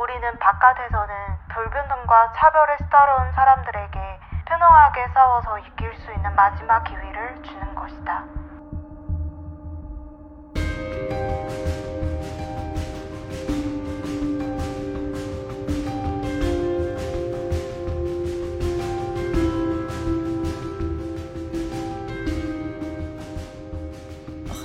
우리는 바깥에서는불평등과차별에수다로운사람들에게 편안하게 싸워서 이길 수 있는 마지막 기회를 주는 것이다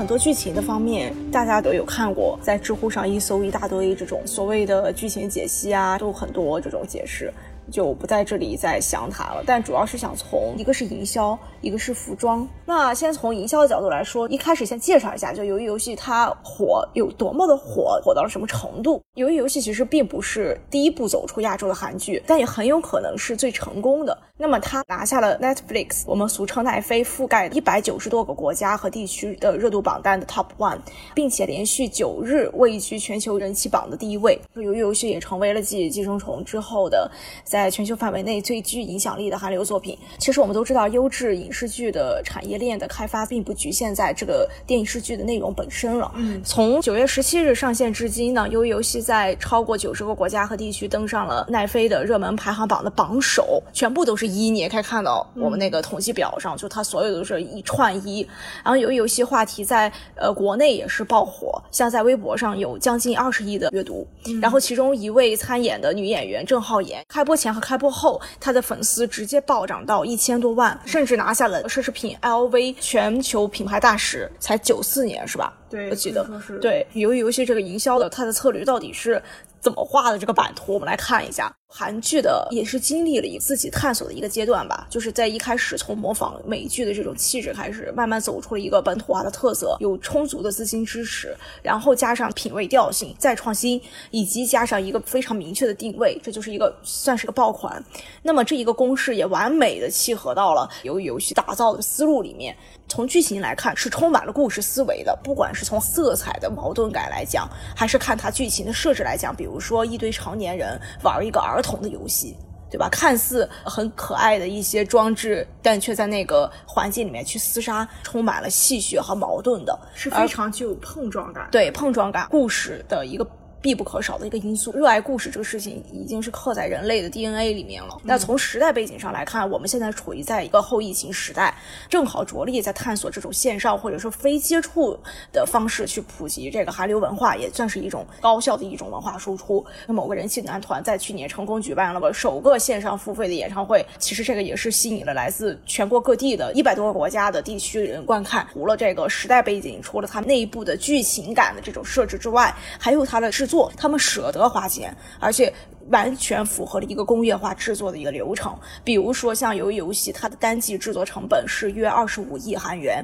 很多剧情的方面，大家都有看过，在知乎上一搜一大堆这种所谓的剧情解析啊，都很多这种解释。就不在这里再详谈了，但主要是想从一个是营销，一个是服装。那先从营销的角度来说，一开始先介绍一下，就鱿鱼游戏它火有多么的火，火到了什么程度。鱿鱼游戏其实并不是第一部走出亚洲的韩剧，但也很有可能是最成功的。那么它拿下了 Netflix，我们俗称奈飞，覆盖一百九十多个国家和地区的热度榜单的 Top One，并且连续九日位居全球人气榜的第一位。鱿鱼游戏也成为了继《寄生虫》之后的。在全球范围内最具影响力的韩流作品，其实我们都知道，优质影视剧的产业链的开发并不局限在这个电视剧的内容本身了。嗯，从九月十七日上线至今呢，由于游戏在超过九十个国家和地区登上了奈飞的热门排行榜的榜首，全部都是一。你也可以看到我们那个统计表上，就它所有都是一串一。然后由于游戏话题在呃国内也是爆火，像在微博上有将近二十亿的阅读。然后其中一位参演的女演员郑浩妍，开播前和开播。后，他的粉丝直接暴涨到一千多万，甚至拿下了奢侈品 LV 全球品牌大使，才九四年是吧？对，我记得。对，由于游戏这个营销的，它的策略到底是？怎么画的这个版图？我们来看一下，韩剧的也是经历了一自己探索的一个阶段吧。就是在一开始从模仿美剧的这种气质开始，慢慢走出了一个本土化的特色，有充足的资金支持，然后加上品味调性再创新，以及加上一个非常明确的定位，这就是一个算是个爆款。那么这一个公式也完美的契合到了由于游戏打造的思路里面。从剧情来看，是充满了故事思维的。不管是从色彩的矛盾感来讲，还是看它剧情的设置来讲，比如说一堆成年人玩一个儿童的游戏，对吧？看似很可爱的一些装置，但却在那个环境里面去厮杀，充满了戏谑和矛盾的，是非常具有碰撞感。对碰撞感，故事的一个。必不可少的一个因素，热爱故事这个事情已经是刻在人类的 DNA 里面了。那从时代背景上来看，我们现在处于在一个后疫情时代，正好着力在探索这种线上或者说非接触的方式去普及这个韩流文化，也算是一种高效的一种文化输出。那某个人气男团在去年成功举办了个首个线上付费的演唱会，其实这个也是吸引了来自全国各地的一百多个国家的地区人观看。除了这个时代背景，除了它内部的剧情感的这种设置之外，还有它的制作。做他们舍得花钱，而且完全符合了一个工业化制作的一个流程。比如说像鱿鱼游戏，它的单季制作成本是约二十五亿韩元，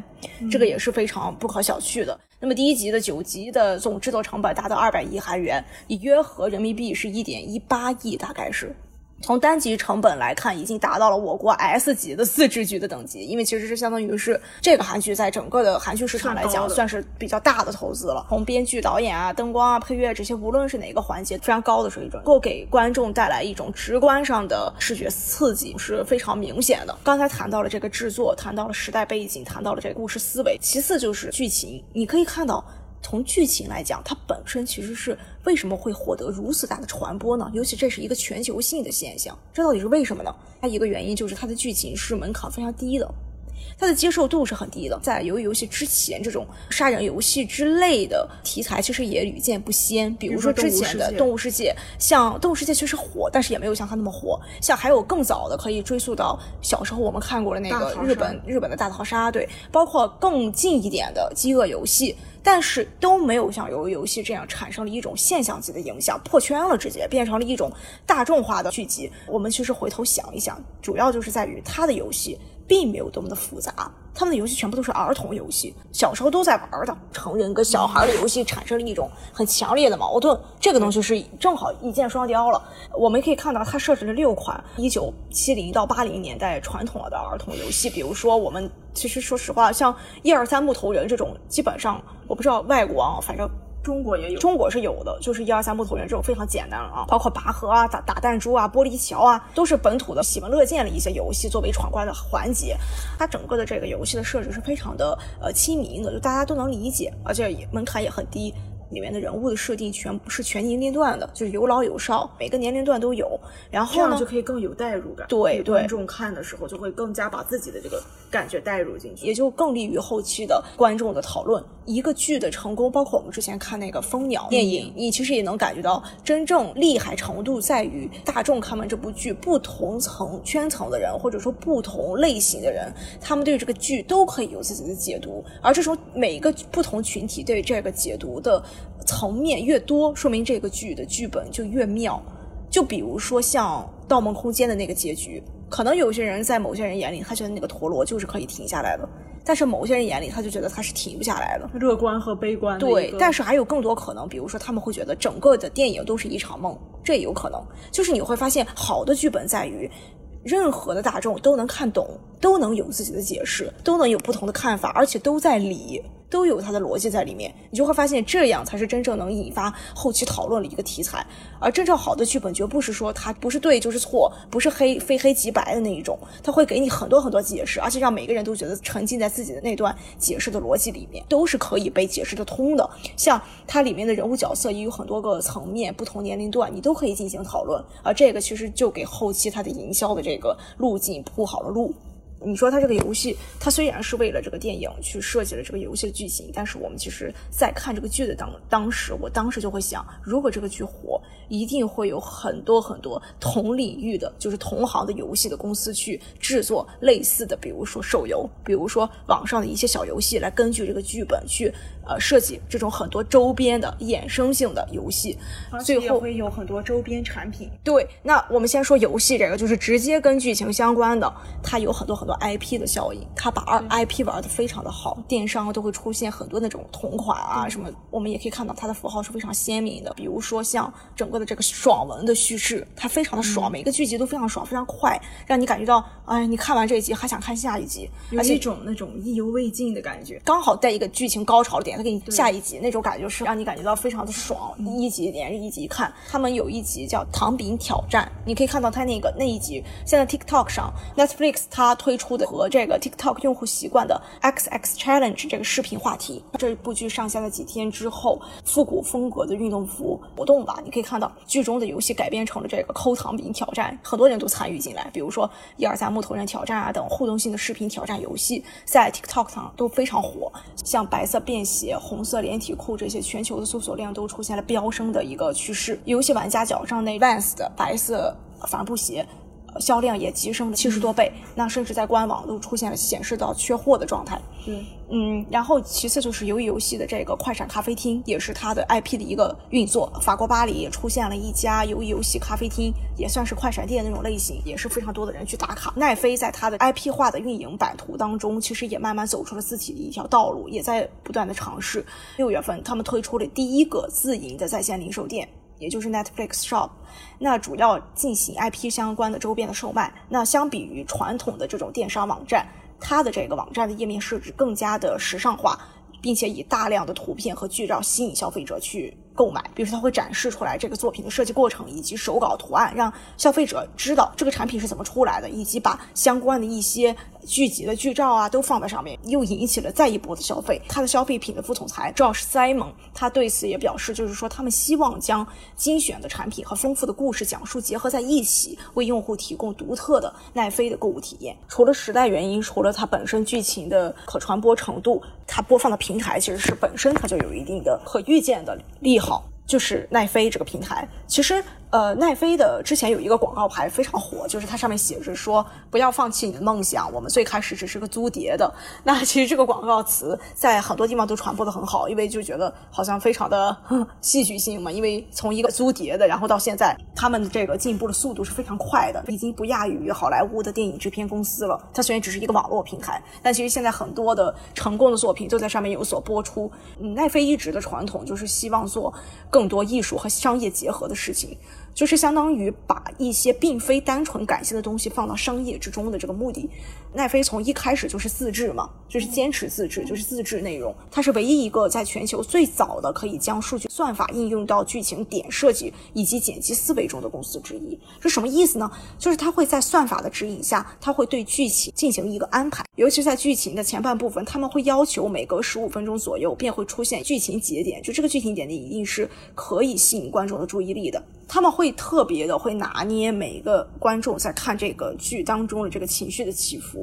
这个也是非常不可小觑的。那么第一集的九集的总制作成本达到二百亿韩元，以约合人民币是一点一八亿，大概是。从单集成本来看，已经达到了我国 S 级的自制剧的等级，因为其实是相当于是这个韩剧在整个的韩剧市场来讲，算是比较大的投资了。从编剧、导演啊、灯光啊、配乐这些，无论是哪个环节，非常高的水准，够给观众带来一种直观上的视觉刺激，是非常明显的。刚才谈到了这个制作，谈到了时代背景，谈到了这个故事思维，其次就是剧情，你可以看到。从剧情来讲，它本身其实是为什么会获得如此大的传播呢？尤其这是一个全球性的现象，这到底是为什么呢？它一个原因就是它的剧情是门槛非常低的。它的接受度是很低的，在鱿鱼游戏之前，这种杀人游戏之类的题材其实也屡见不鲜。比如说之前的《动物世界》，像《动物世界》确实火，但是也没有像它那么火。像还有更早的，可以追溯到小时候我们看过的那个日本日本的大逃杀，对，包括更近一点的《饥饿游戏》，但是都没有像游游戏这样产生了一种现象级的影响，破圈了，直接变成了一种大众化的剧集。我们其实回头想一想，主要就是在于它的游戏。并没有多么的复杂。他们的游戏全部都是儿童游戏，小时候都在玩的，成人跟小孩的游戏产生了一种很强烈的矛盾。这个东西是正好一箭双雕了。我们可以看到，它设置了六款一九七零到八零年代传统的儿童游戏，比如说我们其实说实话，像一二三木头人这种，基本上我不知道外国啊，反正。中国也有，中国是有的，就是一二三木头人这种非常简单了啊，包括拔河啊、打打弹珠啊、玻璃桥啊，都是本土的喜闻乐见的一些游戏作为闯关的环节。它整个的这个游戏的设置是非常的呃亲民的，就大家都能理解，而且门槛也很低。里面的人物的设定全部是全年龄段的，就是有老有少，每个年龄段都有。然后呢，就可以更有代入感。对对，观众看的时候就会更加把自己的这个感觉带入进去，也就更利于后期的观众的讨论。一个剧的成功，包括我们之前看那个《蜂鸟》电影，你其实也能感觉到，真正厉害程度在于大众看完这部剧，不同层圈层的人，或者说不同类型的人，他们对这个剧都可以有自己的解读。而这种每一个不同群体对这个解读的。层面越多，说明这个剧的剧本就越妙。就比如说像《盗梦空间》的那个结局，可能有些人在某些人眼里，他觉得那个陀螺就是可以停下来的；但是某些人眼里，他就觉得他是停不下来的。乐观和悲观。对，但是还有更多可能，比如说他们会觉得整个的电影都是一场梦，这也有可能。就是你会发现，好的剧本在于，任何的大众都能看懂，都能有自己的解释，都能有不同的看法，而且都在理。都有它的逻辑在里面，你就会发现这样才是真正能引发后期讨论的一个题材。而真正好的剧本绝不是说它不是对就是错，不是黑非黑即白的那一种，它会给你很多很多解释，而且让每个人都觉得沉浸在自己的那段解释的逻辑里面，都是可以被解释得通的。像它里面的人物角色也有很多个层面，不同年龄段你都可以进行讨论，而这个其实就给后期它的营销的这这个路径铺好了路。你说它这个游戏，它虽然是为了这个电影去设计了这个游戏的剧情，但是我们其实在看这个剧的当当时，我当时就会想，如果这个剧火，一定会有很多很多同领域的，就是同行的游戏的公司去制作类似的，比如说手游，比如说网上的一些小游戏，来根据这个剧本去呃设计这种很多周边的衍生性的游戏，最后会有很多周边产品。对，那我们先说游戏这个，就是直接跟剧情相关的，它有很多很多。IP 的效应，它把二 IP 玩的非常的好，电商都会出现很多那种同款啊什么，我们也可以看到它的符号是非常鲜明的。比如说像整个的这个爽文的叙事，它非常的爽，每个剧集都非常爽，非常快，让你感觉到，哎，你看完这一集还想看下一集，有一种那种意犹未尽的感觉。刚好在一个剧情高潮的点，他给你下一集，那种感觉是让你感觉到非常的爽，一集连着一集看。他们有一集叫糖饼挑战，你可以看到他那个那一集，现在 TikTok 上 Netflix 它推出的。和这个 TikTok 用户习惯的 XX Challenge 这个视频话题，这部剧上线了几天之后，复古风格的运动服活动吧，你可以看到剧中的游戏改编成了这个抠糖饼挑战，很多人都参与进来，比如说一二三木头人挑战啊等互动性的视频挑战游戏，在 TikTok 上都非常火，像白色便鞋、红色连体裤这些，全球的搜索量都出现了飙升的一个趋势。游戏玩家脚上那 Vans 的白色帆布鞋。销量也提升了七十多倍，那甚至在官网都出现了显示到缺货的状态。嗯，嗯，然后其次就是由于游戏的这个快闪咖啡厅，也是它的 IP 的一个运作。法国巴黎也出现了一家由于游戏咖啡厅，也算是快闪店那种类型，也是非常多的人去打卡。奈飞在它的 IP 化的运营版图当中，其实也慢慢走出了自己的一条道路，也在不断的尝试。六月份，他们推出了第一个自营的在线零售店。也就是 Netflix Shop，那主要进行 IP 相关的周边的售卖。那相比于传统的这种电商网站，它的这个网站的页面设置更加的时尚化，并且以大量的图片和剧照吸引消费者去。购买，比如说它会展示出来这个作品的设计过程以及手稿图案，让消费者知道这个产品是怎么出来的，以及把相关的一些剧集的剧照啊都放在上面，又引起了再一波的消费。他的消费品的副总裁 Josh Simon，他对此也表示，就是说他们希望将精选的产品和丰富的故事讲述结合在一起，为用户提供独特的奈飞的购物体验。除了时代原因，除了它本身剧情的可传播程度，它播放的平台其实是本身它就有一定的可预见的利。好，就是奈飞这个平台，其实呃，奈飞的之前有一个广告牌非常火，就是它上面写着说“不要放弃你的梦想，我们最开始只是个租碟的”。那其实这个广告词在很多地方都传播的很好，因为就觉得好像非常的 戏剧性嘛。因为从一个租碟的，然后到现在，他们这个进步的速度是非常快的，已经不亚于好莱坞的电影制片公司了。它虽然只是一个网络平台，但其实现在很多的成功的作品都在上面有所播出。嗯，奈飞一直的传统就是希望做更多艺术和商业结合的事情。就是相当于把一些并非单纯感性的东西放到商业之中的这个目的。奈飞从一开始就是自制嘛，就是坚持自制，就是自制内容。它是唯一一个在全球最早的可以将数据算法应用到剧情点设计以及剪辑思维中的公司之一。这什么意思呢？就是它会在算法的指引下，它会对剧情进行一个安排。尤其在剧情的前半部分，他们会要求每隔十五分钟左右便会出现剧情节点，就这个剧情点点一定是可以吸引观众的注意力的。他们会特别的会拿捏每一个观众在看这个剧当中的这个情绪的起伏。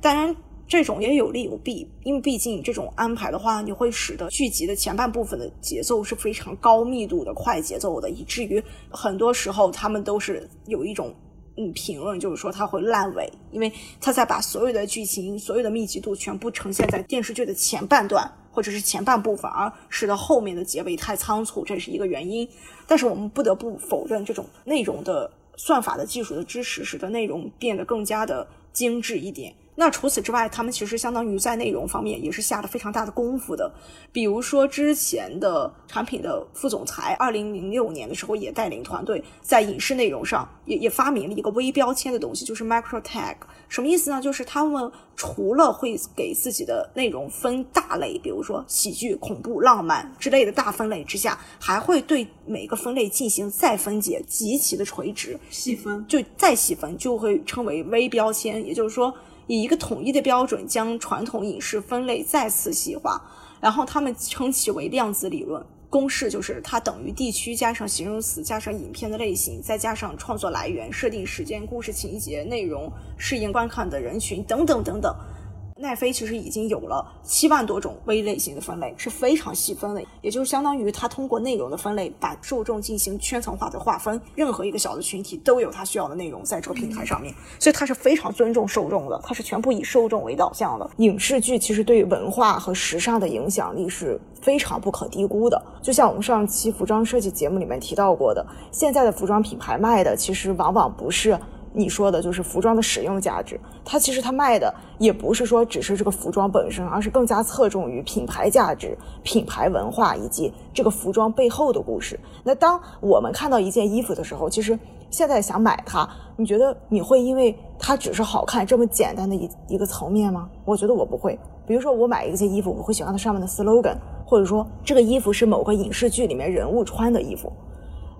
当然，这种也有利有弊，因为毕竟这种安排的话，你会使得剧集的前半部分的节奏是非常高密度的快节奏的，以至于很多时候他们都是有一种嗯评论，就是说它会烂尾，因为他在把所有的剧情、所有的密集度全部呈现在电视剧的前半段或者是前半部分，而使得后面的结尾太仓促，这是一个原因。但是我们不得不否认，这种内容的算法的技术的支持，使得内容变得更加的精致一点。那除此之外，他们其实相当于在内容方面也是下了非常大的功夫的。比如说之前的产品的副总裁，二零零六年的时候也带领团队在影视内容上也也发明了一个微标签的东西，就是 micro tag。什么意思呢？就是他们除了会给自己的内容分大类，比如说喜剧、恐怖、浪漫之类的大分类之下，还会对每个分类进行再分解，极其的垂直细分，就再细分，就会称为微标签。也就是说。以一个统一的标准将传统影视分类再次细化，然后他们称其为量子理论。公式就是它等于地区加上形容词加上影片的类型，再加上创作来源、设定时间、故事情节、内容、适应观看的人群等等等等。奈飞其实已经有了七万多种微类型的分类，是非常细分的，也就是相当于它通过内容的分类，把受众进行圈层化的划分，任何一个小的群体都有它需要的内容在这个平台上面，所以它是非常尊重受众的，它是全部以受众为导向的。影视剧其实对文化和时尚的影响力是非常不可低估的，就像我们上期服装设计节目里面提到过的，现在的服装品牌卖的其实往往不是。你说的就是服装的使用价值，它其实它卖的也不是说只是这个服装本身，而是更加侧重于品牌价值、品牌文化以及这个服装背后的故事。那当我们看到一件衣服的时候，其实现在想买它，你觉得你会因为它只是好看这么简单的一一个层面吗？我觉得我不会。比如说我买一件衣服，我会喜欢它上面的 slogan，或者说这个衣服是某个影视剧里面人物穿的衣服。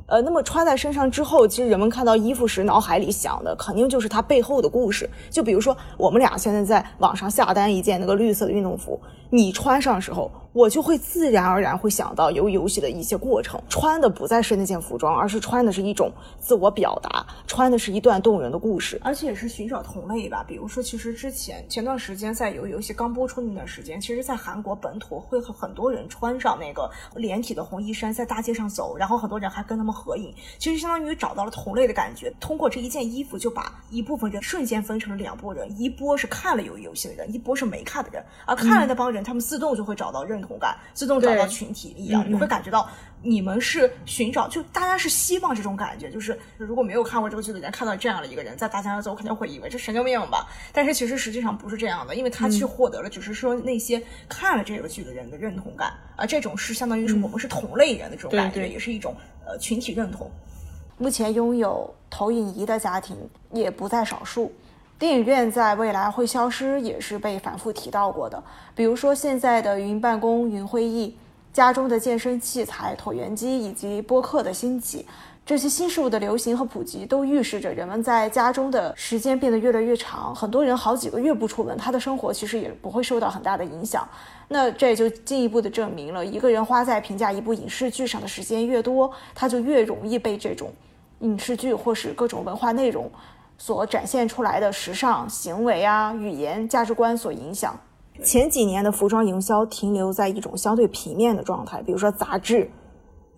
呃，那么穿在身上之后，其实人们看到衣服时，脑海里想的肯定就是它背后的故事。就比如说，我们俩现在在网上下单一件那个绿色的运动服，你穿上时候。我就会自然而然会想到游游戏的一些过程，穿的不再是那件服装，而是穿的是一种自我表达，穿的是一段动人的故事，而且也是寻找同类吧。比如说，其实之前前段时间在游游戏刚播出那段时间，其实，在韩国本土会和很多人穿上那个连体的红衣衫在大街上走，然后很多人还跟他们合影，其实相当于找到了同类的感觉。通过这一件衣服，就把一部分人瞬间分成了两拨人，一波是看了游游戏的人，一波是没看的人，而看了那帮人，他们自动就会找到认同。同感，自动找到群体力量，你会感觉到你们是寻找，就大家是希望这种感觉，就是如果没有看过这个剧的人看到这样的一个人在大街上走，肯定会以为这神经病吧。但是其实实际上不是这样的，因为他去获得了，只是说那些看了这个剧的人的认同感，而这种是相当于是我们是同类人的这种感觉，也是一种呃群体认同。目前拥有投影仪的家庭也不在少数。电影院在未来会消失，也是被反复提到过的。比如说，现在的云办公、云会议、家中的健身器材、椭圆机以及播客的兴起，这些新事物的流行和普及，都预示着人们在家中的时间变得越来越长。很多人好几个月不出门，他的生活其实也不会受到很大的影响。那这也就进一步的证明了，一个人花在评价一部影视剧上的时间越多，他就越容易被这种影视剧或是各种文化内容。所展现出来的时尚行为啊、语言价值观所影响。前几年的服装营销停留在一种相对平面的状态，比如说杂志、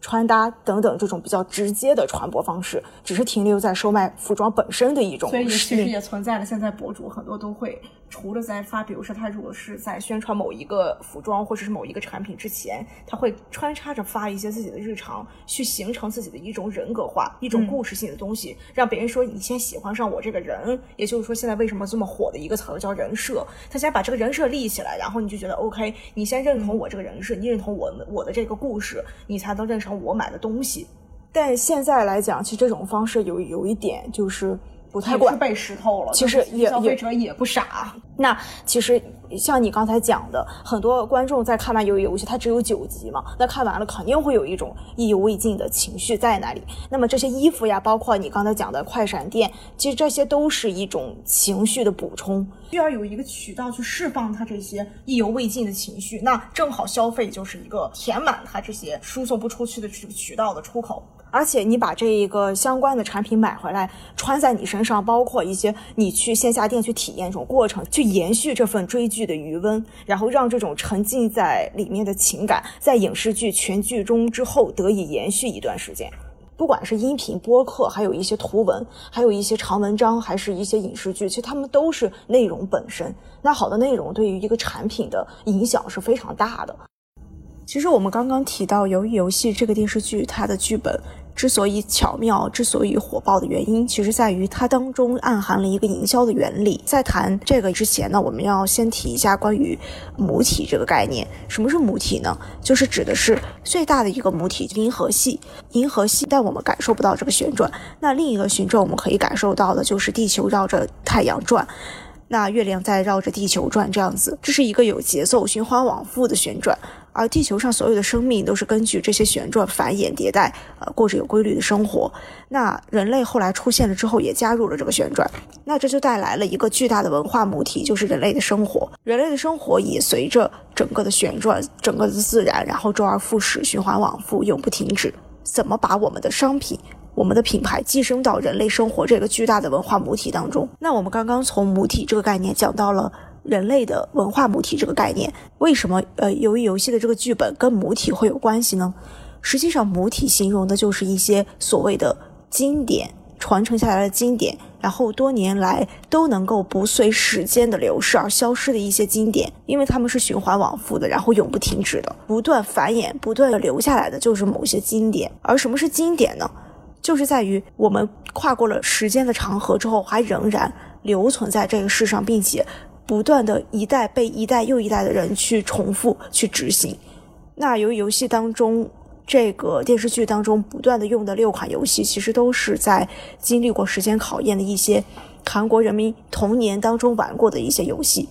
穿搭等等这种比较直接的传播方式，只是停留在售卖服装本身的一种。所以其实也存在了，现在博主很多都会除了在发，比如说他如果是在宣传某一个服装或者是某一个产品之前，他会穿插着发一些自己的日常，去形成自己的一种人格化、一种故事性的东西，让别人说你先喜欢上我这个人。也就是说，现在为什么这么火的一个词儿叫人设？他先把这个人设立起来，然后你就觉得 OK，你先认同我这个人设，你认同我我的这个故事，你才能认成我买的东西。但现在来讲，其实这种方式有有一点就是不太管，被湿透了。其实也消费者也不傻。那其实像你刚才讲的，很多观众在看完鱿鱼游戏，它只有九集嘛，那看完了肯定会有一种意犹未尽的情绪在那里。那么这些衣服呀，包括你刚才讲的快闪店，其实这些都是一种情绪的补充，需要有一个渠道去释放它这些意犹未尽的情绪。那正好消费就是一个填满它这些输送不出去的这个渠道的出口。而且你把这一个相关的产品买回来穿在你身上，包括一些你去线下店去体验这种过程，去延续这份追剧的余温，然后让这种沉浸在里面的情感，在影视剧全剧终之后得以延续一段时间。不管是音频播客，还有一些图文，还有一些长文章，还是一些影视剧，其实它们都是内容本身。那好的内容对于一个产品的影响是非常大的。其实我们刚刚提到《鱿鱼游戏》这个电视剧，它的剧本。之所以巧妙，之所以火爆的原因，其实在于它当中暗含了一个营销的原理。在谈这个之前呢，我们要先提一下关于母体这个概念。什么是母体呢？就是指的是最大的一个母体——银河系。银河系，但我们感受不到这个旋转。那另一个旋转，我们可以感受到的就是地球绕着太阳转。那月亮在绕着地球转，这样子，这是一个有节奏、循环往复的旋转。而地球上所有的生命都是根据这些旋转繁衍迭代，呃，过着有规律的生活。那人类后来出现了之后，也加入了这个旋转。那这就带来了一个巨大的文化母体，就是人类的生活。人类的生活也随着整个的旋转，整个的自然，然后周而复始，循环往复，永不停止。怎么把我们的商品？我们的品牌寄生到人类生活这个巨大的文化母体当中。那我们刚刚从母体这个概念讲到了人类的文化母体这个概念，为什么呃，由于游戏的这个剧本跟母体会有关系呢？实际上，母体形容的就是一些所谓的经典传承下来的经典，然后多年来都能够不随时间的流逝而消失的一些经典，因为它们是循环往复的，然后永不停止的，不断繁衍，不断的留下来的就是某些经典。而什么是经典呢？就是在于我们跨过了时间的长河之后，还仍然留存在这个世上，并且不断的一代被一代又一代的人去重复去执行。那由于游戏当中这个电视剧当中不断的用的六款游戏，其实都是在经历过时间考验的一些韩国人民童年当中玩过的一些游戏。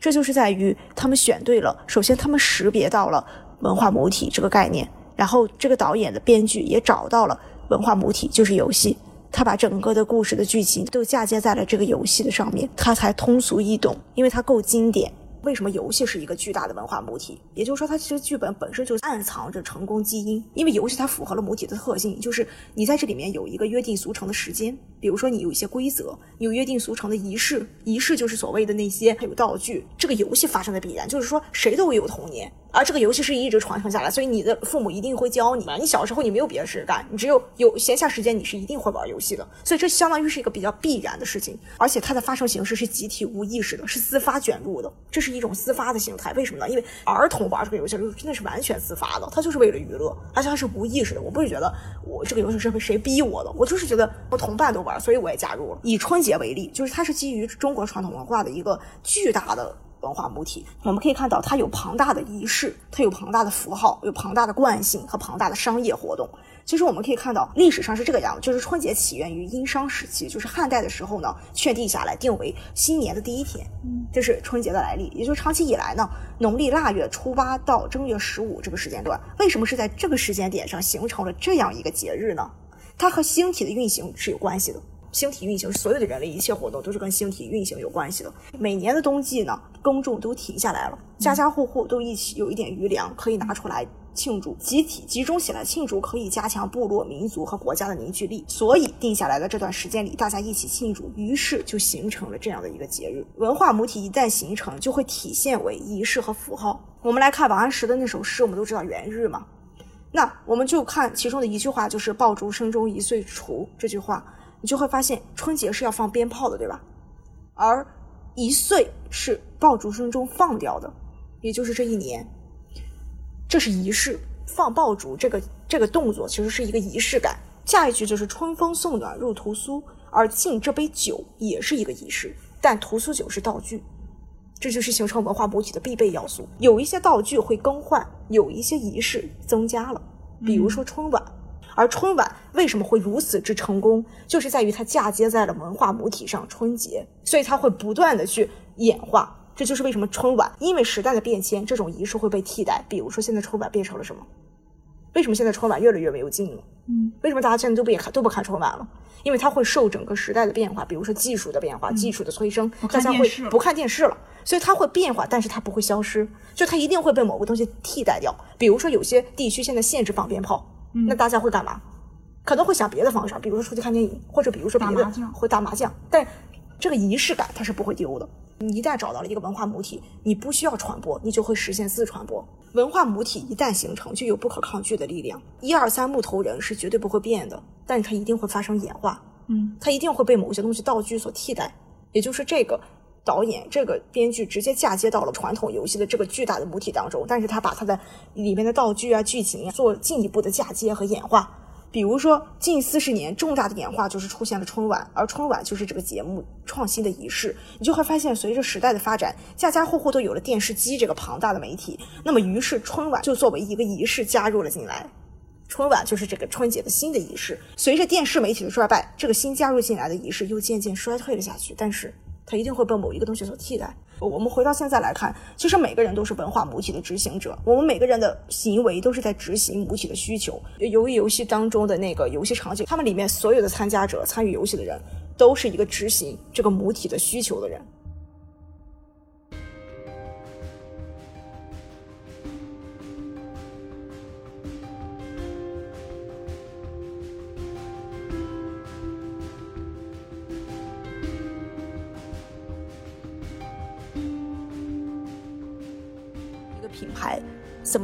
这就是在于他们选对了，首先他们识别到了文化母体这个概念，然后这个导演的编剧也找到了。文化母体就是游戏，他把整个的故事的剧情都嫁接在了这个游戏的上面，它才通俗易懂，因为它够经典。为什么游戏是一个巨大的文化母体？也就是说，它其实剧本本身就暗藏着成功基因，因为游戏它符合了母体的特性，就是你在这里面有一个约定俗成的时间，比如说你有一些规则，你有约定俗成的仪式，仪式就是所谓的那些还有道具。这个游戏发生的必然，就是说谁都有童年。而这个游戏是一直传承下来，所以你的父母一定会教你嘛。你小时候你没有别的事干，你只有有闲暇时间，你是一定会玩游戏的。所以这相当于是一个比较必然的事情，而且它的发生形式是集体无意识的，是自发卷入的，这是一种自发的形态。为什么呢？因为儿童玩这个游戏真的是完全自发的，他就是为了娱乐，而且他是无意识的。我不是觉得我这个游戏是被谁逼我的，我就是觉得我同伴都玩，所以我也加入了。以春节为例，就是它是基于中国传统文化的一个巨大的。文化母体，我们可以看到它有庞大的仪式，它有庞大的符号，有庞大的惯性和庞大的商业活动。其实我们可以看到，历史上是这个样子，就是春节起源于殷商时期，就是汉代的时候呢，确定下来定为新年的第一天，这是春节的来历。也就是长期以来呢，农历腊月初八到正月十五这个时间段，为什么是在这个时间点上形成了这样一个节日呢？它和星体的运行是有关系的。星体运行，所有的人类一切活动都是跟星体运行有关系的。每年的冬季呢，耕种都停下来了，家家户户都一起有一点余粮可以拿出来庆祝，集体集中起来庆祝，可以加强部落、民族和国家的凝聚力。所以定下来的这段时间里，大家一起庆祝，于是就形成了这样的一个节日。文化母体一旦形成，就会体现为仪式和符号。我们来看王安石的那首诗，我们都知道元日嘛。那我们就看其中的一句话，就是“爆竹声中一岁除”这句话，你就会发现春节是要放鞭炮的，对吧？而一岁是爆竹声中放掉的，也就是这一年，这是仪式。放爆竹这个这个动作其实是一个仪式感。下一句就是“春风送暖入屠苏”，而敬这杯酒也是一个仪式，但屠苏酒是道具，这就是形成文化母体的必备要素。有一些道具会更换，有一些仪式增加了，比如说春晚。而春晚为什么会如此之成功，就是在于它嫁接在了文化母体上——春节，所以它会不断的去演化。这就是为什么春晚，因为时代的变迁，这种仪式会被替代。比如说，现在春晚变成了什么？为什么现在春晚越来越没有劲了？嗯，为什么大家现在都不也看都不看春晚了？因为它会受整个时代的变化，比如说技术的变化、技术的催生，大家会不看电视了，所以它会变化，但是它不会消失，就它一定会被某个东西替代掉。比如说有些地区现在限制放鞭炮，那大家会干嘛？可能会想别的方式，比如说出去看电影，或者比如说别的会打麻将，但这个仪式感它是不会丢的。你一旦找到了一个文化母体，你不需要传播，你就会实现自传播。文化母体一旦形成，就有不可抗拒的力量。一二三木头人是绝对不会变的，但是它一定会发生演化。嗯，它一定会被某些东西道具所替代。也就是这个导演、这个编剧直接嫁接到了传统游戏的这个巨大的母体当中，但是他把他的里面的道具啊、剧情啊做进一步的嫁接和演化。比如说，近四十年重大的演化就是出现了春晚，而春晚就是这个节目创新的仪式。你就会发现，随着时代的发展，家家户户都有了电视机这个庞大的媒体，那么于是春晚就作为一个仪式加入了进来。春晚就是这个春节的新的仪式。随着电视媒体的衰败，这个新加入进来的仪式又渐渐衰退了下去，但是它一定会被某一个东西所替代。我们回到现在来看，其实每个人都是文化母体的执行者，我们每个人的行为都是在执行母体的需求。由于游戏当中的那个游戏场景，他们里面所有的参加者、参与游戏的人，都是一个执行这个母体的需求的人。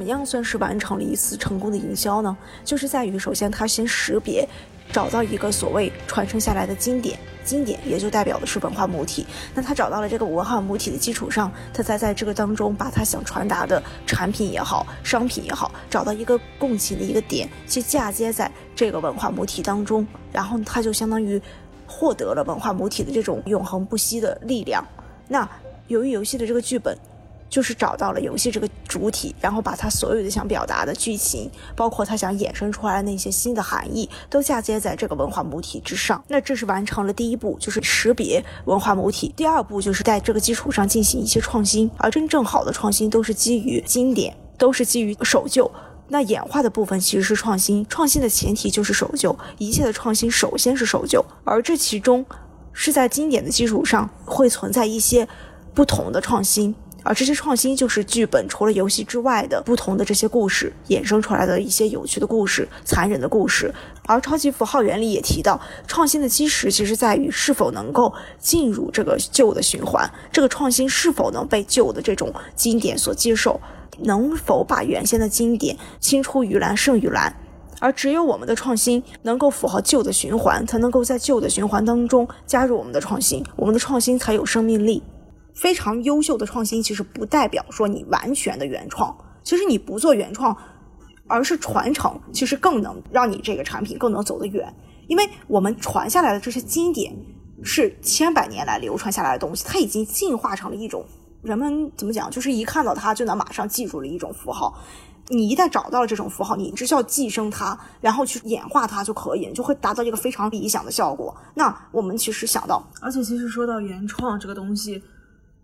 怎样算是完成了一次成功的营销呢？就是在于，首先他先识别，找到一个所谓传承下来的经典，经典也就代表的是文化母体。那他找到了这个文化母体的基础上，他再在这个当中把他想传达的产品也好，商品也好，找到一个共情的一个点，去嫁接在这个文化母体当中，然后他就相当于获得了文化母体的这种永恒不息的力量。那由于游戏的这个剧本。就是找到了游戏这个主体，然后把他所有的想表达的剧情，包括他想衍生出来的那些新的含义，都嫁接在这个文化母体之上。那这是完成了第一步，就是识别文化母体。第二步就是在这个基础上进行一些创新，而真正好的创新都是基于经典，都是基于守旧。那演化的部分其实是创新，创新的前提就是守旧。一切的创新首先是守旧，而这其中是在经典的基础上会存在一些不同的创新。而这些创新就是剧本除了游戏之外的不同的这些故事衍生出来的一些有趣的故事、残忍的故事。而超级符号原理也提到，创新的基石其实在于是否能够进入这个旧的循环，这个创新是否能被旧的这种经典所接受，能否把原先的经典青出于蓝胜于蓝。而只有我们的创新能够符合旧的循环，才能够在旧的循环当中加入我们的创新，我们的创新才有生命力。非常优秀的创新，其实不代表说你完全的原创。其实你不做原创，而是传承，其实更能让你这个产品更能走得远。因为我们传下来的这些经典，是千百年来流传下来的东西，它已经进化成了一种人们怎么讲，就是一看到它就能马上记住了一种符号。你一旦找到了这种符号，你只需要寄生它，然后去演化它就可以，就会达到一个非常理想的效果。那我们其实想到，而且其实说到原创这个东西。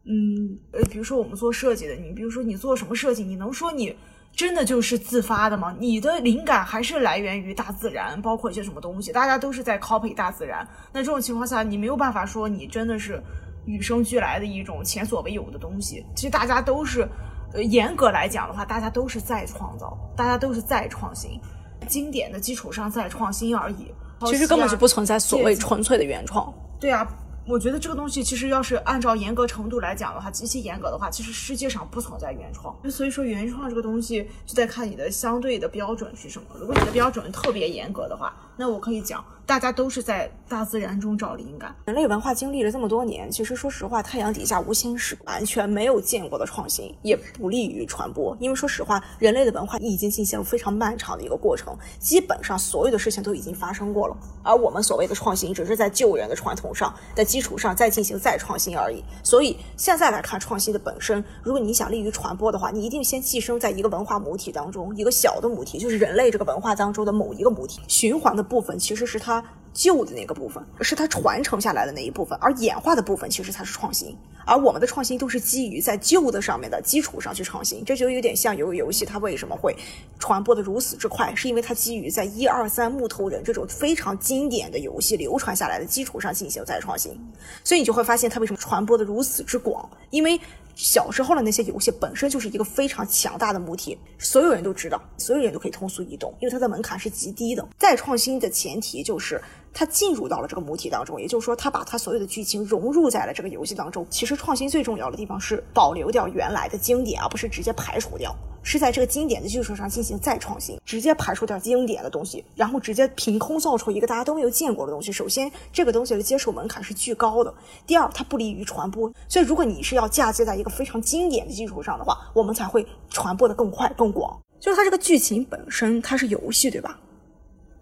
嗯，呃，比如说我们做设计的，你比如说你做什么设计，你能说你真的就是自发的吗？你的灵感还是来源于大自然，包括一些什么东西，大家都是在 copy 大自然。那这种情况下，你没有办法说你真的是与生俱来的一种前所未有的东西。其实大家都是，呃，严格来讲的话，大家都是在创造，大家都是在创新，经典的基础上再创新而已。其实根本就不存在所谓纯粹的原创。对啊。我觉得这个东西其实要是按照严格程度来讲的话，极其严格的话，其实世界上不存在原创。所以说，原创这个东西就得看你的相对的标准是什么。如果你的标准特别严格的话，那我可以讲，大家都是在大自然中找灵感。人类文化经历了这么多年，其实说实话，太阳底下无新事，完全没有见过的创新，也不利于传播。因为说实话，人类的文化已经进行了非常漫长的一个过程，基本上所有的事情都已经发生过了，而我们所谓的创新，只是在旧人的传统上的基础上再进行再创新而已。所以现在来看，创新的本身，如果你想利于传播的话，你一定先寄生在一个文化母体当中，一个小的母体，就是人类这个文化当中的某一个母体，循环的部分其实是它旧的那个部分，是它传承下来的那一部分，而演化的部分其实才是创新。而我们的创新都是基于在旧的上面的基础上去创新，这就有点像游游戏，它为什么会传播的如此之快，是因为它基于在一二三木头人这种非常经典的游戏流传下来的基础上进行再创新，所以你就会发现它为什么传播的如此之广，因为。小时候的那些游戏本身就是一个非常强大的母体，所有人都知道，所有人都可以通俗易懂，因为它的门槛是极低的。再创新的前提就是它进入到了这个母体当中，也就是说，它把它所有的剧情融入在了这个游戏当中。其实创新最重要的地方是保留掉原来的经典，而不是直接排除掉。是在这个经典的基础上进行再创新，直接排除掉经典的东西，然后直接凭空造出一个大家都没有见过的东西。首先，这个东西的接受门槛是巨高的；第二，它不利于传播。所以，如果你是要嫁接在一个非常经典的基础上的话，我们才会传播的更快更广。就是它这个剧情本身，它是游戏，对吧？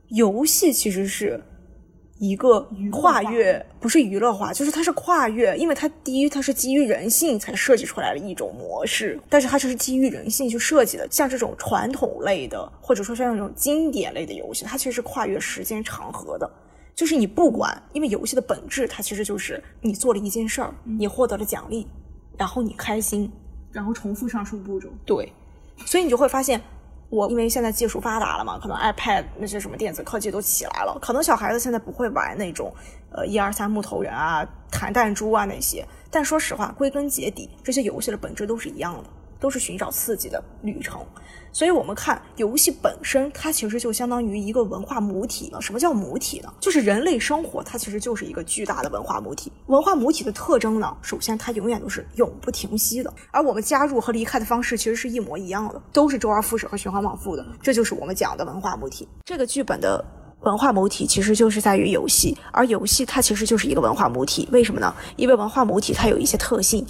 游戏其实是。一个跨越不是娱乐化，就是它是跨越，因为它第一它是基于人性才设计出来的一种模式，但是它就是基于人性去设计的。像这种传统类的，或者说像这种经典类的游戏，它其实是跨越时间长河的。就是你不管，因为游戏的本质它其实就是你做了一件事儿，你获得了奖励，然后你开心，然后重复上述步骤。对，所以你就会发现。我因为现在技术发达了嘛，可能 iPad 那些什么电子科技都起来了，可能小孩子现在不会玩那种，呃，一二三木头人啊、弹弹珠啊那些。但说实话，归根结底，这些游戏的本质都是一样的。都是寻找刺激的旅程，所以我们看游戏本身，它其实就相当于一个文化母体了。什么叫母体呢？就是人类生活，它其实就是一个巨大的文化母体。文化母体的特征呢，首先它永远都是永不停息的，而我们加入和离开的方式其实是一模一样的，都是周而复始和循环往复的。这就是我们讲的文化母体。这个剧本的文化母体其实就是在于游戏，而游戏它其实就是一个文化母体。为什么呢？因为文化母体它有一些特性。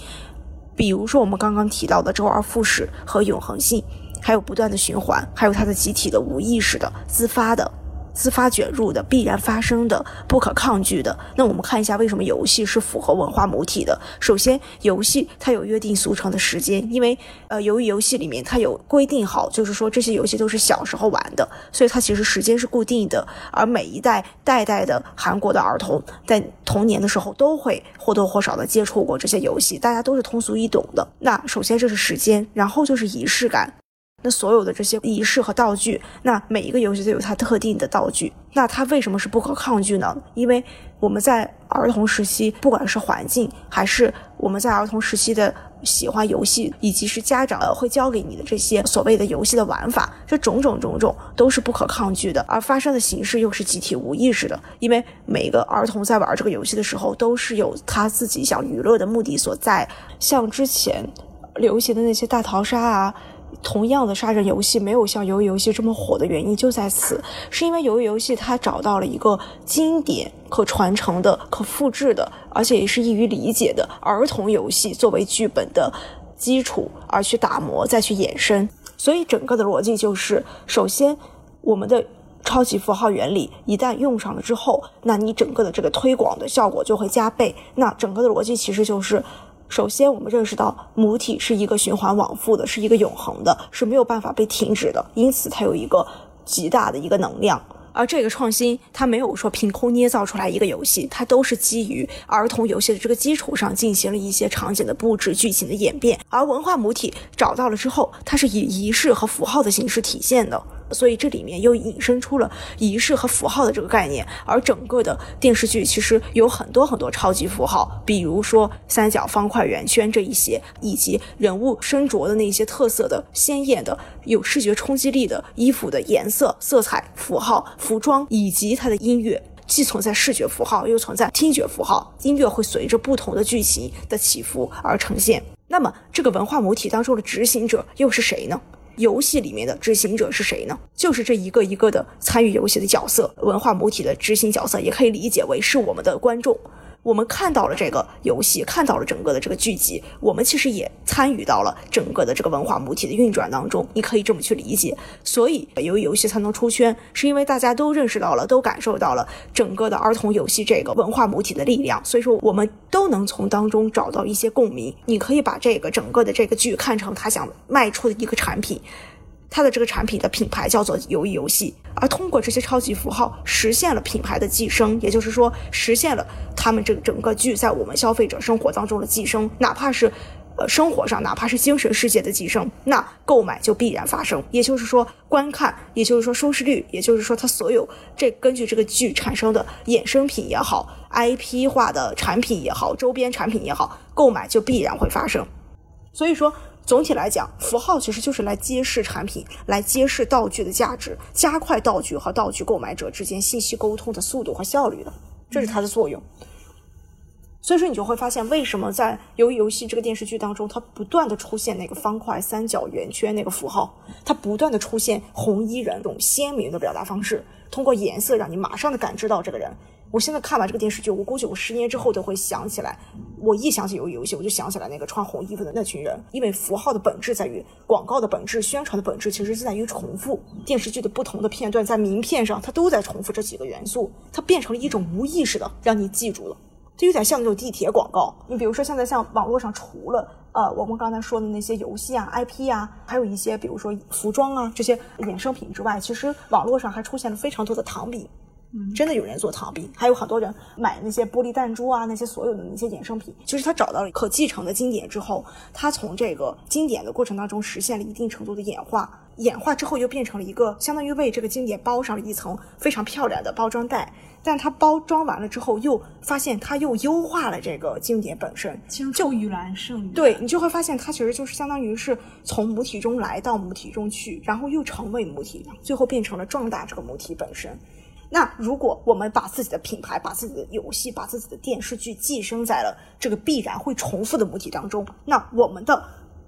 比如说，我们刚刚提到的周而复始和永恒性，还有不断的循环，还有它的集体的无意识的自发的。自发卷入的、必然发生的、不可抗拒的。那我们看一下，为什么游戏是符合文化母体的？首先，游戏它有约定俗成的时间，因为呃，由于游戏里面它有规定好，就是说这些游戏都是小时候玩的，所以它其实时间是固定的。而每一代代代的韩国的儿童在童年的时候都会或多或少的接触过这些游戏，大家都是通俗易懂的。那首先这是时间，然后就是仪式感。那所有的这些仪式和道具，那每一个游戏都有它特定的道具，那它为什么是不可抗拒呢？因为我们在儿童时期，不管是环境，还是我们在儿童时期的喜欢游戏，以及是家长会教给你的这些所谓的游戏的玩法，这种种种种都是不可抗拒的，而发生的形式又是集体无意识的，因为每个儿童在玩这个游戏的时候，都是有他自己想娱乐的目的所在，像之前流行的那些大逃杀啊。同样的杀人游戏没有像鱿鱼游戏这么火的原因就在此，是因为鱿鱼游戏它找到了一个经典、可传承的、可复制的，而且也是易于理解的儿童游戏作为剧本的基础而去打磨、再去衍生。所以整个的逻辑就是：首先，我们的超级符号原理一旦用上了之后，那你整个的这个推广的效果就会加倍。那整个的逻辑其实就是。首先，我们认识到母体是一个循环往复的，是一个永恒的，是没有办法被停止的，因此它有一个极大的一个能量。而这个创新，它没有说凭空捏造出来一个游戏，它都是基于儿童游戏的这个基础上进行了一些场景的布置、剧情的演变。而文化母体找到了之后，它是以仪式和符号的形式体现的。所以这里面又引申出了仪式和符号的这个概念，而整个的电视剧其实有很多很多超级符号，比如说三角、方块、圆圈这一些，以及人物身着的那些特色的、鲜艳的、有视觉冲击力的衣服的颜色、色彩、符号、服装，以及它的音乐。既存在视觉符号，又存在听觉符号，音乐会随着不同的剧情的起伏而呈现。那么，这个文化母体当中的执行者又是谁呢？游戏里面的执行者是谁呢？就是这一个一个的参与游戏的角色，文化母体的执行角色，也可以理解为是我们的观众。我们看到了这个游戏，看到了整个的这个剧集，我们其实也参与到了整个的这个文化母体的运转当中。你可以这么去理解。所以，由于游戏才能出圈，是因为大家都认识到了，都感受到了整个的儿童游戏这个文化母体的力量。所以说，我们都能从当中找到一些共鸣。你可以把这个整个的这个剧看成他想卖出的一个产品。它的这个产品的品牌叫做鱿鱼游戏，而通过这些超级符号实现了品牌的寄生，也就是说实现了他们这整个剧在我们消费者生活当中的寄生，哪怕是呃生活上，哪怕是精神世界的寄生，那购买就必然发生。也就是说观看，也就是说收视率，也就是说它所有这根据这个剧产生的衍生品也好，IP 化的产品也好，周边产品也好，购买就必然会发生。所以说。总体来讲，符号其实就是来揭示产品、来揭示道具的价值，加快道具和道具购买者之间信息沟通的速度和效率的，这是它的作用。所以说，你就会发现，为什么在《鱿鱼游戏》这个电视剧当中，它不断的出现那个方块、三角、圆圈那个符号，它不断的出现红衣人这种鲜明的表达方式，通过颜色让你马上的感知到这个人。我现在看完这个电视剧，我估计我十年之后都会想起来。我一想起鱿鱼游戏，我就想起来那个穿红衣服的那群人。因为符号的本质在于广告的本质、宣传的本质，其实是在于重复。电视剧的不同的片段在名片上，它都在重复这几个元素，它变成了一种无意识的让你记住了。就有点像那种地铁广告。你比如说，现在像网络上除了呃我们刚才说的那些游戏啊、IP 啊，还有一些比如说服装啊这些衍生品之外，其实网络上还出现了非常多的糖饼。真的有人做糖饼，还有很多人买那些玻璃弹珠啊，那些所有的那些衍生品。就是他找到了可继承的经典之后，他从这个经典的过程当中实现了一定程度的演化，演化之后又变成了一个相当于为这个经典包上了一层非常漂亮的包装袋。但它包装完了之后，又发现它又优化了这个经典本身，就于蓝胜于对你就会发现它其实就是相当于是从母体中来到母体中去，然后又成为母体，最后变成了壮大这个母体本身。那如果我们把自己的品牌、把自己的游戏、把自己的电视剧寄生在了这个必然会重复的母体当中，那我们的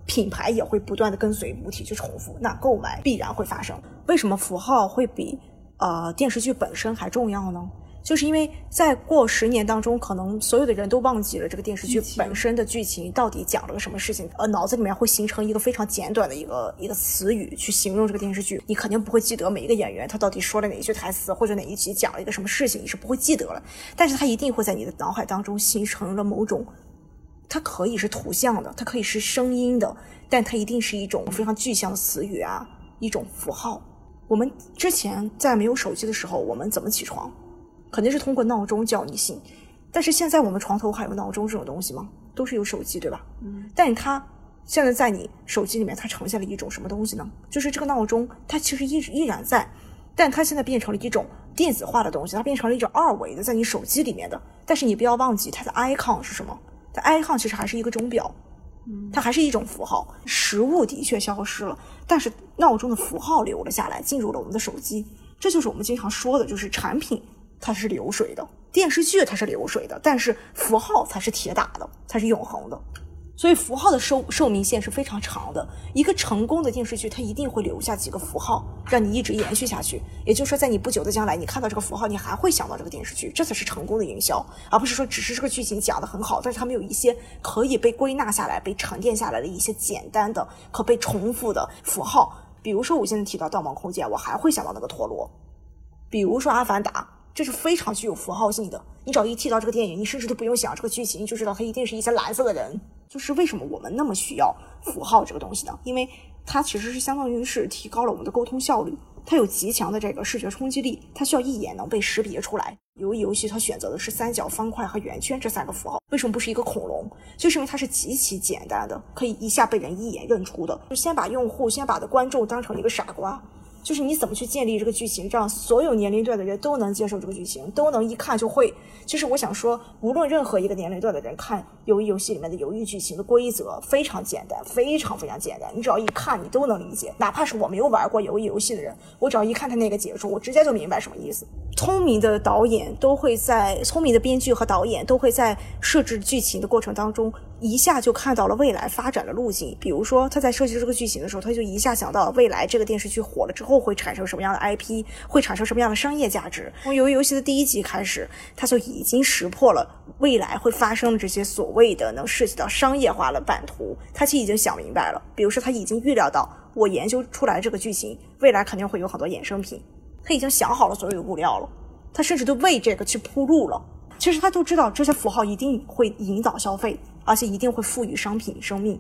品牌也会不断的跟随母体去重复，那购买必然会发生。为什么符号会比呃电视剧本身还重要呢？就是因为在过十年当中，可能所有的人都忘记了这个电视剧本身的剧情到底讲了个什么事情，呃，脑子里面会形成一个非常简短的一个一个词语去形容这个电视剧，你肯定不会记得每一个演员他到底说了哪一句台词，或者哪一集讲了一个什么事情，你是不会记得了。但是它一定会在你的脑海当中形成了某种，它可以是图像的，它可以是声音的，但它一定是一种非常具象的词语啊，一种符号。我们之前在没有手机的时候，我们怎么起床？肯定是通过闹钟叫你醒，但是现在我们床头还有闹钟这种东西吗？都是有手机，对吧？嗯。但它现在在你手机里面，它呈现了一种什么东西呢？就是这个闹钟，它其实一直依然在，但它现在变成了一种电子化的东西，它变成了一种二维的，在你手机里面的。但是你不要忘记，它的 icon 是什么？它 icon 其实还是一个钟表，嗯，它还是一种符号。实物的确消失了，但是闹钟的符号留了下来，进入了我们的手机。这就是我们经常说的，就是产品。它是流水的，电视剧它是流水的，但是符号才是铁打的，它是永恒的。所以符号的寿寿命线是非常长的。一个成功的电视剧，它一定会留下几个符号，让你一直延续下去。也就是说，在你不久的将来，你看到这个符号，你还会想到这个电视剧，这才是成功的营销，而不是说只是这个剧情讲的很好，但是它没有一些可以被归纳下来、被沉淀下来的一些简单的、可被重复的符号。比如说，我现在提到《盗梦空间》，我还会想到那个陀螺；比如说《阿凡达》。这是非常具有符号性的。你只要一提到这个电影，你甚至都不用想这个剧情，你就知道它一定是一些蓝色的人。就是为什么我们那么需要符号这个东西呢？因为它其实是相当于是提高了我们的沟通效率，它有极强的这个视觉冲击力，它需要一眼能被识别出来。由于游戏它选择的是三角、方块和圆圈这三个符号，为什么不是一个恐龙？就是因为它是极其简单的，可以一下被人一眼认出的。就先把用户，先把的观众当成一个傻瓜。就是你怎么去建立这个剧情，让所有年龄段的人都能接受这个剧情，都能一看就会。其实我想说，无论任何一个年龄段的人看《鱿鱼游戏》里面的鱿鱼剧情的规则，非常简单，非常非常简单，你只要一看，你都能理解。哪怕是我没有玩过鱿鱼游戏的人，我只要一看他那个解说，我直接就明白什么意思。聪明的导演都会在，聪明的编剧和导演都会在设置剧情的过程当中，一下就看到了未来发展的路径。比如说，他在设计这个剧情的时候，他就一下想到未来这个电视剧火了之后会产生什么样的 IP，会产生什么样的商业价值。从鱿鱼游戏的第一集开始，他就已经识破了未来会发生的这些所谓的能涉及到商业化的版图，他其实已经想明白了。比如说，他已经预料到我研究出来这个剧情，未来肯定会有很多衍生品。他已经想好了所有的物料了，他甚至都为这个去铺路了。其实他都知道这些符号一定会引导消费，而且一定会赋予商品生命。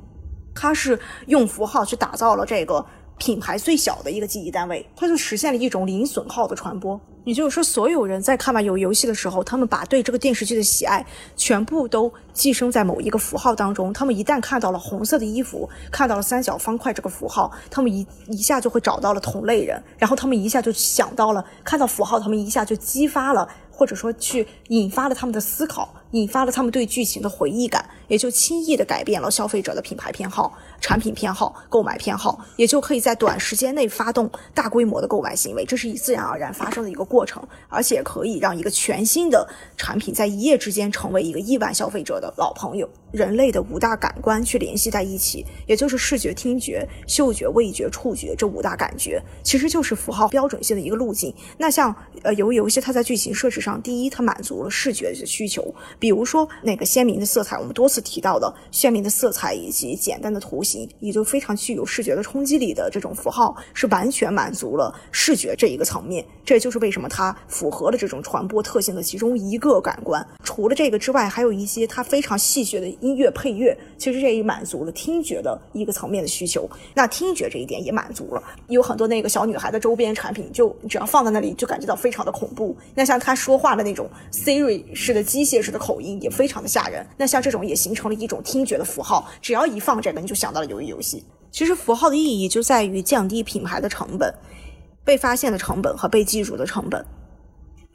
它是用符号去打造了这个品牌最小的一个记忆单位，它就实现了一种零损耗的传播。也就是说，所有人在看完有游戏的时候，他们把对这个电视剧的喜爱全部都寄生在某一个符号当中。他们一旦看到了红色的衣服，看到了三角方块这个符号，他们一一下就会找到了同类人，然后他们一下就想到了看到符号，他们一下就激发了，或者说去引发了他们的思考，引发了他们对剧情的回忆感，也就轻易的改变了消费者的品牌偏好、产品偏好、购买偏好，也就可以在短时间内发动大规模的购买行为。这是以自然而然发生的一个。过程，而且可以让一个全新的产品在一夜之间成为一个亿万消费者的老朋友。人类的五大感官去联系在一起，也就是视觉、听觉、嗅觉、味觉、触觉这五大感觉，其实就是符号标准性的一个路径。那像呃，由游戏它在剧情设置上，第一，它满足了视觉的需求，比如说那个鲜明的色彩，我们多次提到的鲜明的色彩以及简单的图形，也就非常具有视觉的冲击力的这种符号，是完全满足了视觉这一个层面。这就是为什么它符合了这种传播特性的其中一个感官。除了这个之外，还有一些它非常戏谑的。音乐配乐，其实这也满足了听觉的一个层面的需求。那听觉这一点也满足了，有很多那个小女孩的周边产品，就只要放在那里，就感觉到非常的恐怖。那像她说话的那种 Siri 式的机械式的口音，也非常的吓人。那像这种也形成了一种听觉的符号，只要一放这个，你就想到了鱿鱼游戏。其实符号的意义就在于降低品牌的成本，被发现的成本和被记住的成本。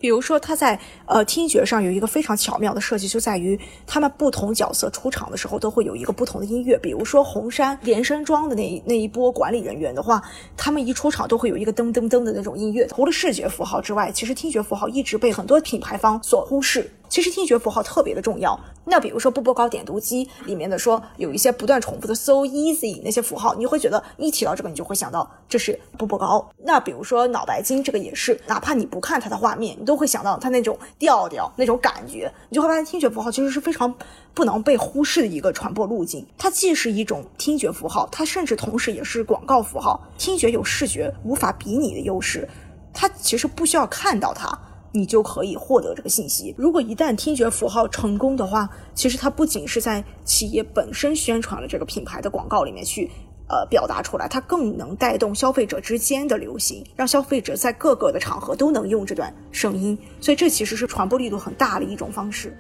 比如说，他在呃听觉上有一个非常巧妙的设计，就在于他们不同角色出场的时候都会有一个不同的音乐。比如说红山连山庄的那那一波管理人员的话，他们一出场都会有一个噔噔噔的那种音乐。除了视觉符号之外，其实听觉符号一直被很多品牌方所忽视。其实听觉符号特别的重要。那比如说步步高点读机里面的说有一些不断重复的 so easy 那些符号，你会觉得一提到这个，你就会想到这是步步高。那比如说脑白金这个也是，哪怕你不看它的画面，你都会想到它那种调调、那种感觉，你就会发现听觉符号其实是非常不能被忽视的一个传播路径。它既是一种听觉符号，它甚至同时也是广告符号。听觉有视觉无法比拟的优势，它其实不需要看到它。你就可以获得这个信息。如果一旦听觉符号成功的话，其实它不仅是在企业本身宣传了这个品牌的广告里面去，呃，表达出来，它更能带动消费者之间的流行，让消费者在各个的场合都能用这段声音。所以这其实是传播力度很大的一种方式。